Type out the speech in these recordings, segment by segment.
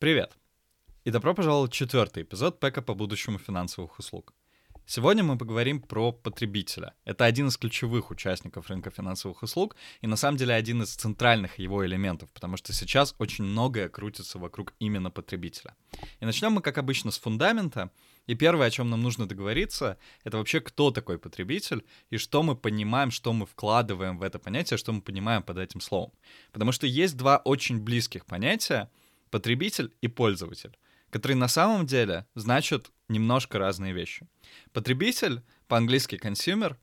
Привет! И добро пожаловать в четвертый эпизод Пэка по будущему финансовых услуг. Сегодня мы поговорим про потребителя. Это один из ключевых участников рынка финансовых услуг и на самом деле один из центральных его элементов, потому что сейчас очень многое крутится вокруг именно потребителя. И начнем мы, как обычно, с фундамента. И первое, о чем нам нужно договориться, это вообще кто такой потребитель и что мы понимаем, что мы вкладываем в это понятие, что мы понимаем под этим словом. Потому что есть два очень близких понятия — потребитель и пользователь которые на самом деле значат немножко разные вещи. Потребитель, по-английски consumer,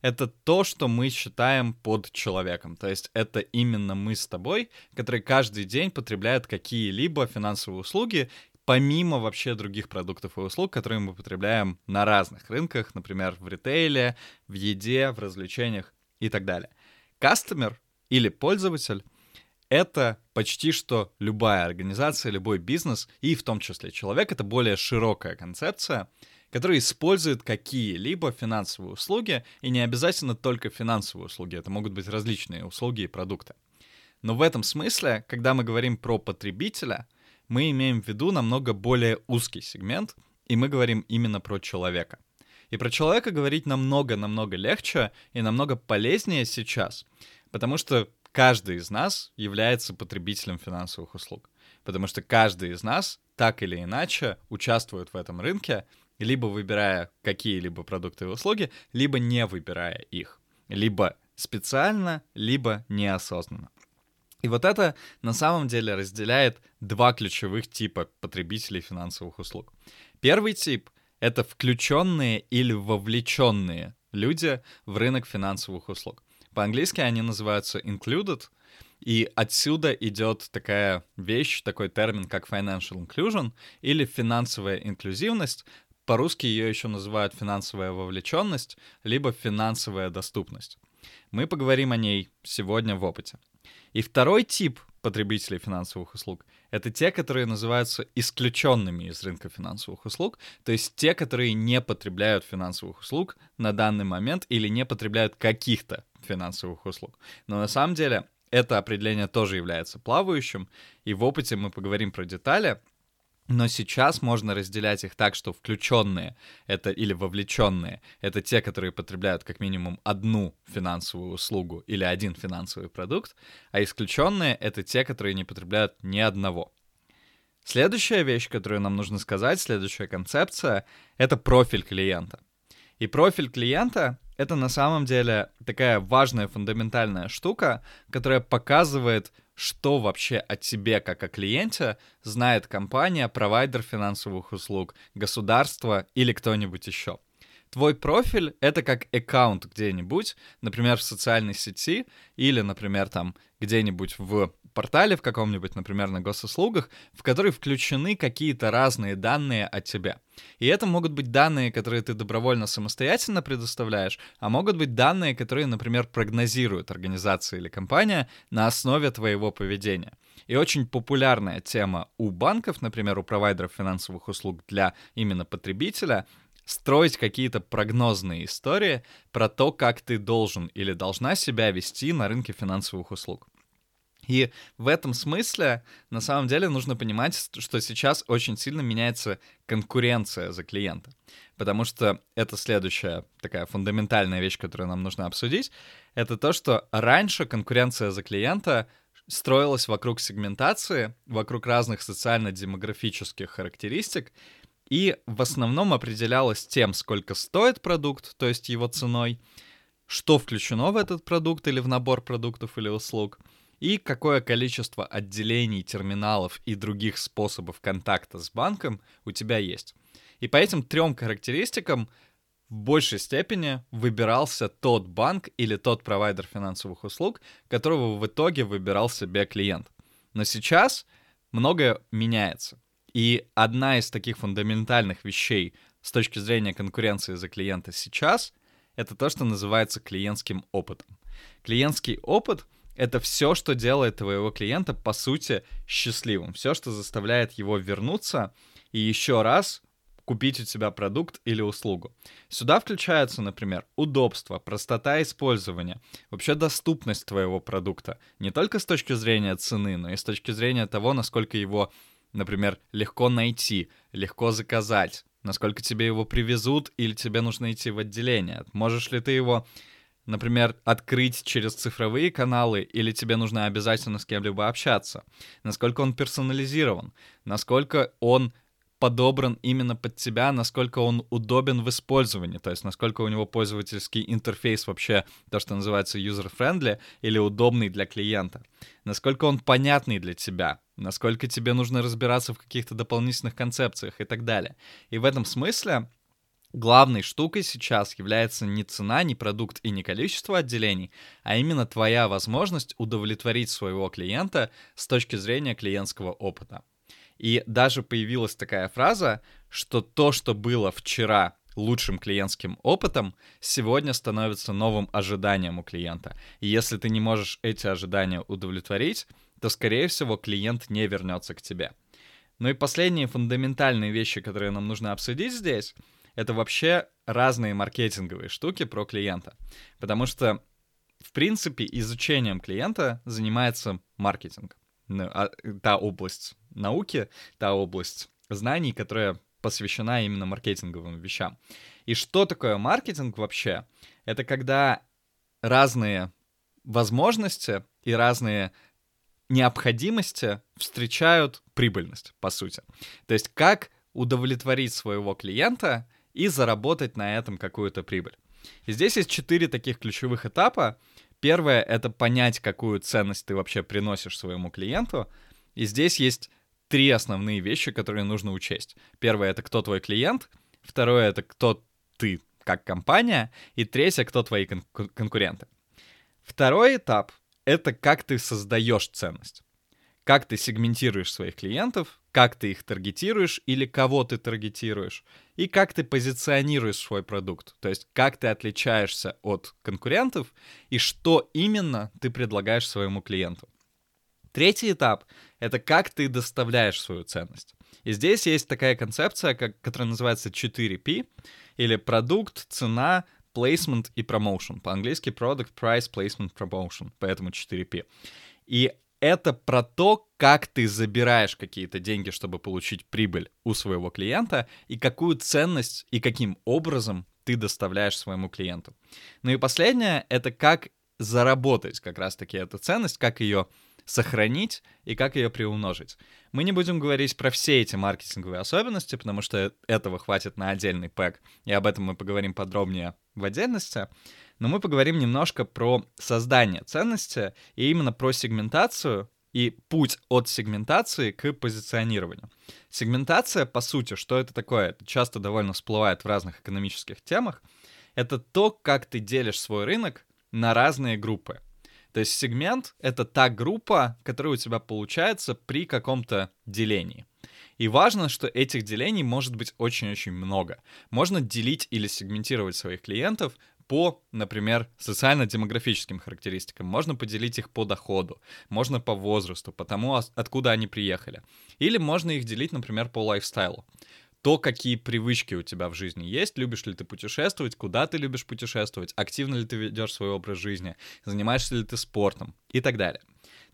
это то, что мы считаем под человеком. То есть это именно мы с тобой, которые каждый день потребляют какие-либо финансовые услуги, помимо вообще других продуктов и услуг, которые мы потребляем на разных рынках, например, в ритейле, в еде, в развлечениях и так далее. Кастомер или пользователь это почти что любая организация, любой бизнес, и в том числе человек, это более широкая концепция, которая использует какие-либо финансовые услуги, и не обязательно только финансовые услуги, это могут быть различные услуги и продукты. Но в этом смысле, когда мы говорим про потребителя, мы имеем в виду намного более узкий сегмент, и мы говорим именно про человека. И про человека говорить намного-намного легче и намного полезнее сейчас, потому что каждый из нас является потребителем финансовых услуг. Потому что каждый из нас так или иначе участвует в этом рынке, либо выбирая какие-либо продукты и услуги, либо не выбирая их. Либо специально, либо неосознанно. И вот это на самом деле разделяет два ключевых типа потребителей финансовых услуг. Первый тип — это включенные или вовлеченные люди в рынок финансовых услуг. По-английски они называются included, и отсюда идет такая вещь, такой термин, как financial inclusion или финансовая инклюзивность. По-русски ее еще называют финансовая вовлеченность, либо финансовая доступность. Мы поговорим о ней сегодня в опыте. И второй тип потребителей финансовых услуг — это те, которые называются исключенными из рынка финансовых услуг, то есть те, которые не потребляют финансовых услуг на данный момент или не потребляют каких-то финансовых услуг. Но на самом деле это определение тоже является плавающим, и в опыте мы поговорим про детали, но сейчас можно разделять их так, что включенные это или вовлеченные это те, которые потребляют как минимум одну финансовую услугу или один финансовый продукт, а исключенные это те, которые не потребляют ни одного. Следующая вещь, которую нам нужно сказать, следующая концепция, это профиль клиента. И профиль клиента — это на самом деле такая важная фундаментальная штука, которая показывает, что вообще о тебе как о клиенте знает компания, провайдер финансовых услуг, государство или кто-нибудь еще. Твой профиль — это как аккаунт где-нибудь, например, в социальной сети или, например, там где-нибудь в портале в каком-нибудь, например, на госуслугах, в который включены какие-то разные данные о тебе. И это могут быть данные, которые ты добровольно самостоятельно предоставляешь, а могут быть данные, которые, например, прогнозируют организация или компания на основе твоего поведения. И очень популярная тема у банков, например, у провайдеров финансовых услуг для именно потребителя — строить какие-то прогнозные истории про то, как ты должен или должна себя вести на рынке финансовых услуг. И в этом смысле, на самом деле, нужно понимать, что сейчас очень сильно меняется конкуренция за клиента. Потому что это следующая такая фундаментальная вещь, которую нам нужно обсудить. Это то, что раньше конкуренция за клиента строилась вокруг сегментации, вокруг разных социально-демографических характеристик, и в основном определялась тем, сколько стоит продукт, то есть его ценой, что включено в этот продукт или в набор продуктов или услуг — и какое количество отделений, терминалов и других способов контакта с банком у тебя есть. И по этим трем характеристикам в большей степени выбирался тот банк или тот провайдер финансовых услуг, которого в итоге выбирал себе клиент. Но сейчас многое меняется. И одна из таких фундаментальных вещей с точки зрения конкуренции за клиента сейчас — это то, что называется клиентским опытом. Клиентский опыт это все, что делает твоего клиента, по сути, счастливым. Все, что заставляет его вернуться и еще раз купить у тебя продукт или услугу. Сюда включаются, например, удобство, простота использования, вообще доступность твоего продукта. Не только с точки зрения цены, но и с точки зрения того, насколько его например, легко найти, легко заказать, насколько тебе его привезут или тебе нужно идти в отделение. Можешь ли ты его, например, открыть через цифровые каналы или тебе нужно обязательно с кем-либо общаться. Насколько он персонализирован, насколько он подобран именно под тебя, насколько он удобен в использовании, то есть насколько у него пользовательский интерфейс вообще, то, что называется user-friendly или удобный для клиента, насколько он понятный для тебя, насколько тебе нужно разбираться в каких-то дополнительных концепциях и так далее. И в этом смысле главной штукой сейчас является не цена, не продукт и не количество отделений, а именно твоя возможность удовлетворить своего клиента с точки зрения клиентского опыта. И даже появилась такая фраза, что то, что было вчера лучшим клиентским опытом, сегодня становится новым ожиданием у клиента. И если ты не можешь эти ожидания удовлетворить, то, скорее всего, клиент не вернется к тебе. Ну и последние фундаментальные вещи, которые нам нужно обсудить здесь, это вообще разные маркетинговые штуки про клиента. Потому что, в принципе, изучением клиента занимается маркетинг. Ну, а, та область науки, та область знаний, которая посвящена именно маркетинговым вещам. И что такое маркетинг вообще? Это когда разные возможности и разные необходимости встречают прибыльность, по сути. То есть как удовлетворить своего клиента и заработать на этом какую-то прибыль. И здесь есть четыре таких ключевых этапа. Первое — это понять, какую ценность ты вообще приносишь своему клиенту. И здесь есть три основные вещи, которые нужно учесть. Первое — это кто твой клиент. Второе — это кто ты как компания. И третье — кто твои кон- конкуренты. Второй этап — это как ты создаешь ценность. Как ты сегментируешь своих клиентов, как ты их таргетируешь или кого ты таргетируешь, и как ты позиционируешь свой продукт. То есть как ты отличаешься от конкурентов и что именно ты предлагаешь своему клиенту. Третий этап — это как ты доставляешь свою ценность. И здесь есть такая концепция, как, которая называется 4P, или продукт, цена, placement и promotion. По-английски product, price, placement, promotion, поэтому 4P. И это про то, как ты забираешь какие-то деньги, чтобы получить прибыль у своего клиента, и какую ценность и каким образом ты доставляешь своему клиенту. Ну и последнее — это как заработать как раз-таки эту ценность, как ее сохранить и как ее приумножить. Мы не будем говорить про все эти маркетинговые особенности, потому что этого хватит на отдельный пэк, и об этом мы поговорим подробнее в отдельности. Но мы поговорим немножко про создание ценности и именно про сегментацию и путь от сегментации к позиционированию. Сегментация, по сути, что это такое? Это часто довольно всплывает в разных экономических темах. Это то, как ты делишь свой рынок на разные группы. То есть сегмент — это та группа, которая у тебя получается при каком-то делении. И важно, что этих делений может быть очень-очень много. Можно делить или сегментировать своих клиентов по, например, социально-демографическим характеристикам. Можно поделить их по доходу, можно по возрасту, по тому, откуда они приехали. Или можно их делить, например, по лайфстайлу то, какие привычки у тебя в жизни есть, любишь ли ты путешествовать, куда ты любишь путешествовать, активно ли ты ведешь свой образ жизни, занимаешься ли ты спортом и так далее.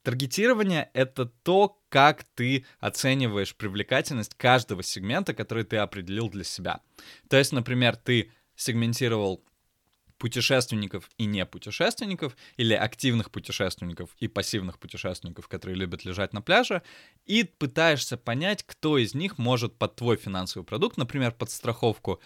Таргетирование — это то, как ты оцениваешь привлекательность каждого сегмента, который ты определил для себя. То есть, например, ты сегментировал путешественников и не путешественников, или активных путешественников и пассивных путешественников, которые любят лежать на пляже, и пытаешься понять, кто из них может под твой финансовый продукт, например, под страховку,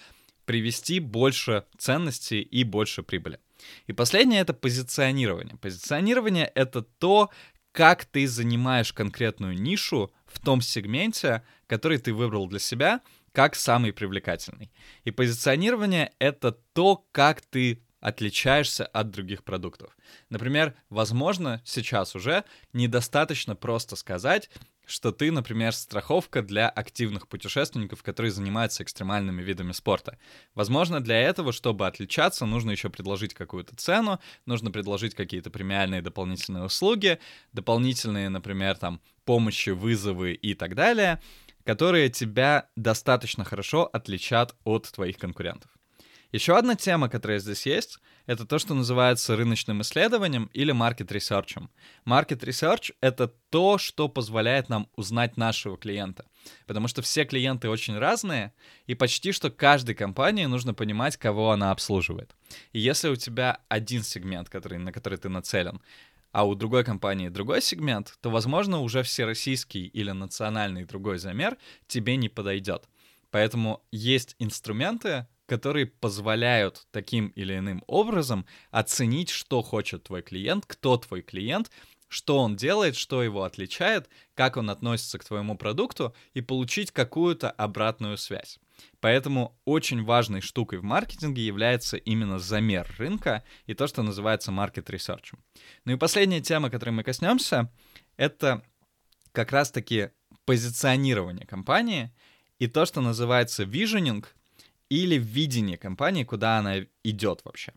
привести больше ценностей и больше прибыли. И последнее — это позиционирование. Позиционирование — это то, как ты занимаешь конкретную нишу в том сегменте, который ты выбрал для себя, как самый привлекательный. И позиционирование — это то, как ты отличаешься от других продуктов. Например, возможно, сейчас уже недостаточно просто сказать, что ты, например, страховка для активных путешественников, которые занимаются экстремальными видами спорта. Возможно, для этого, чтобы отличаться, нужно еще предложить какую-то цену, нужно предложить какие-то премиальные дополнительные услуги, дополнительные, например, там, помощи, вызовы и так далее, которые тебя достаточно хорошо отличат от твоих конкурентов. Еще одна тема, которая здесь есть, это то, что называется рыночным исследованием или market research. Market research — это то, что позволяет нам узнать нашего клиента. Потому что все клиенты очень разные, и почти что каждой компании нужно понимать, кого она обслуживает. И если у тебя один сегмент, который, на который ты нацелен, а у другой компании другой сегмент, то, возможно, уже всероссийский или национальный другой замер тебе не подойдет. Поэтому есть инструменты, которые позволяют таким или иным образом оценить, что хочет твой клиент, кто твой клиент, что он делает, что его отличает, как он относится к твоему продукту и получить какую-то обратную связь. Поэтому очень важной штукой в маркетинге является именно замер рынка и то, что называется market research. Ну и последняя тема, которой мы коснемся, это как раз-таки позиционирование компании и то, что называется visioning — или видение компании, куда она идет вообще.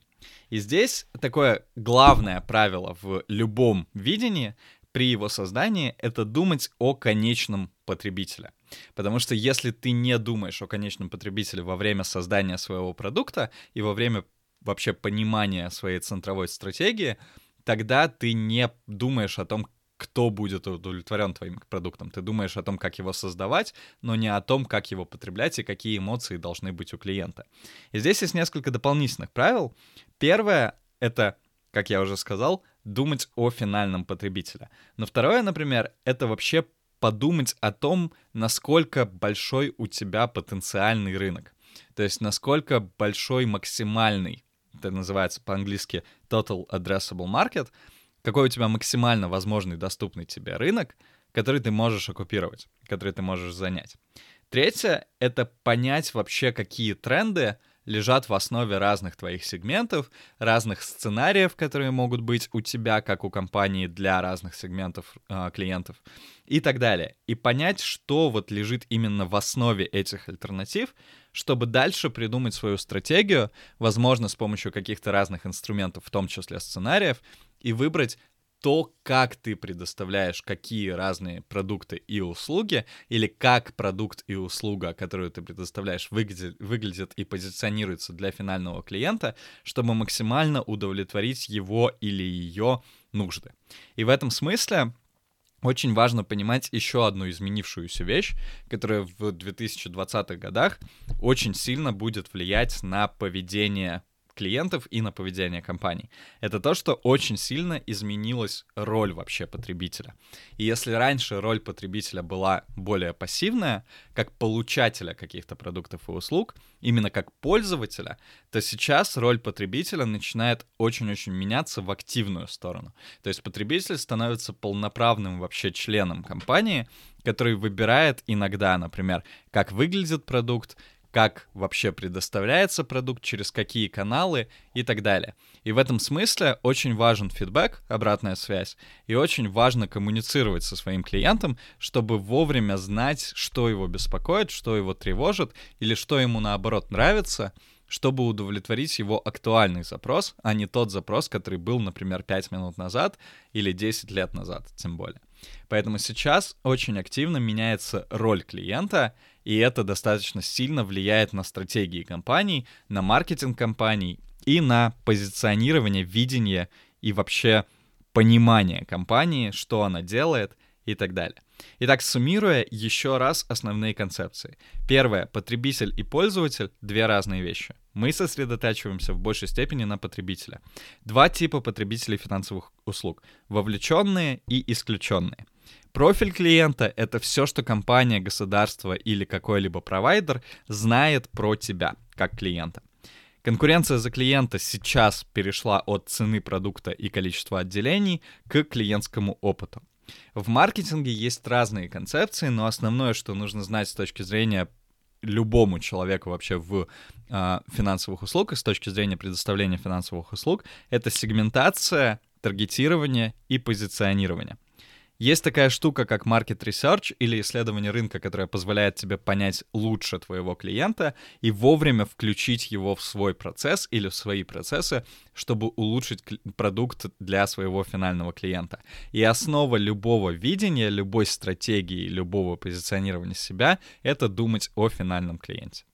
И здесь такое главное правило в любом видении при его создании — это думать о конечном потребителе. Потому что если ты не думаешь о конечном потребителе во время создания своего продукта и во время вообще понимания своей центровой стратегии, тогда ты не думаешь о том, кто будет удовлетворен твоим продуктом. Ты думаешь о том, как его создавать, но не о том, как его потреблять и какие эмоции должны быть у клиента. И здесь есть несколько дополнительных правил. Первое — это, как я уже сказал, думать о финальном потребителе. Но второе, например, это вообще подумать о том, насколько большой у тебя потенциальный рынок. То есть насколько большой максимальный, это называется по-английски total addressable market — какой у тебя максимально возможный доступный тебе рынок, который ты можешь оккупировать, который ты можешь занять. Третье — это понять вообще, какие тренды лежат в основе разных твоих сегментов, разных сценариев, которые могут быть у тебя, как у компании, для разных сегментов э, клиентов и так далее. И понять, что вот лежит именно в основе этих альтернатив, чтобы дальше придумать свою стратегию, возможно, с помощью каких-то разных инструментов, в том числе сценариев, и выбрать то, как ты предоставляешь какие разные продукты и услуги, или как продукт и услуга, которую ты предоставляешь, выглядит, выглядит и позиционируется для финального клиента, чтобы максимально удовлетворить его или ее нужды. И в этом смысле очень важно понимать еще одну изменившуюся вещь, которая в 2020-х годах очень сильно будет влиять на поведение клиентов и на поведение компаний. Это то, что очень сильно изменилась роль вообще потребителя. И если раньше роль потребителя была более пассивная, как получателя каких-то продуктов и услуг, именно как пользователя, то сейчас роль потребителя начинает очень-очень меняться в активную сторону. То есть потребитель становится полноправным вообще членом компании, который выбирает иногда, например, как выглядит продукт, как вообще предоставляется продукт, через какие каналы и так далее. И в этом смысле очень важен фидбэк, обратная связь, и очень важно коммуницировать со своим клиентом, чтобы вовремя знать, что его беспокоит, что его тревожит, или что ему наоборот нравится, чтобы удовлетворить его актуальный запрос, а не тот запрос, который был, например, 5 минут назад или 10 лет назад, тем более. Поэтому сейчас очень активно меняется роль клиента, и это достаточно сильно влияет на стратегии компаний, на маркетинг компаний и на позиционирование, видение и вообще понимание компании, что она делает и так далее. Итак, суммируя еще раз основные концепции. Первое. Потребитель и пользователь — две разные вещи. Мы сосредотачиваемся в большей степени на потребителя. Два типа потребителей финансовых услуг — вовлеченные и исключенные — Профиль клиента — это все, что компания, государство или какой-либо провайдер знает про тебя, как клиента. Конкуренция за клиента сейчас перешла от цены продукта и количества отделений к клиентскому опыту. В маркетинге есть разные концепции, но основное, что нужно знать с точки зрения любому человеку вообще в э, финансовых услугах, с точки зрения предоставления финансовых услуг, это сегментация, таргетирование и позиционирование. Есть такая штука, как market research или исследование рынка, которое позволяет тебе понять лучше твоего клиента и вовремя включить его в свой процесс или в свои процессы, чтобы улучшить продукт для своего финального клиента. И основа любого видения, любой стратегии, любого позиционирования себя — это думать о финальном клиенте.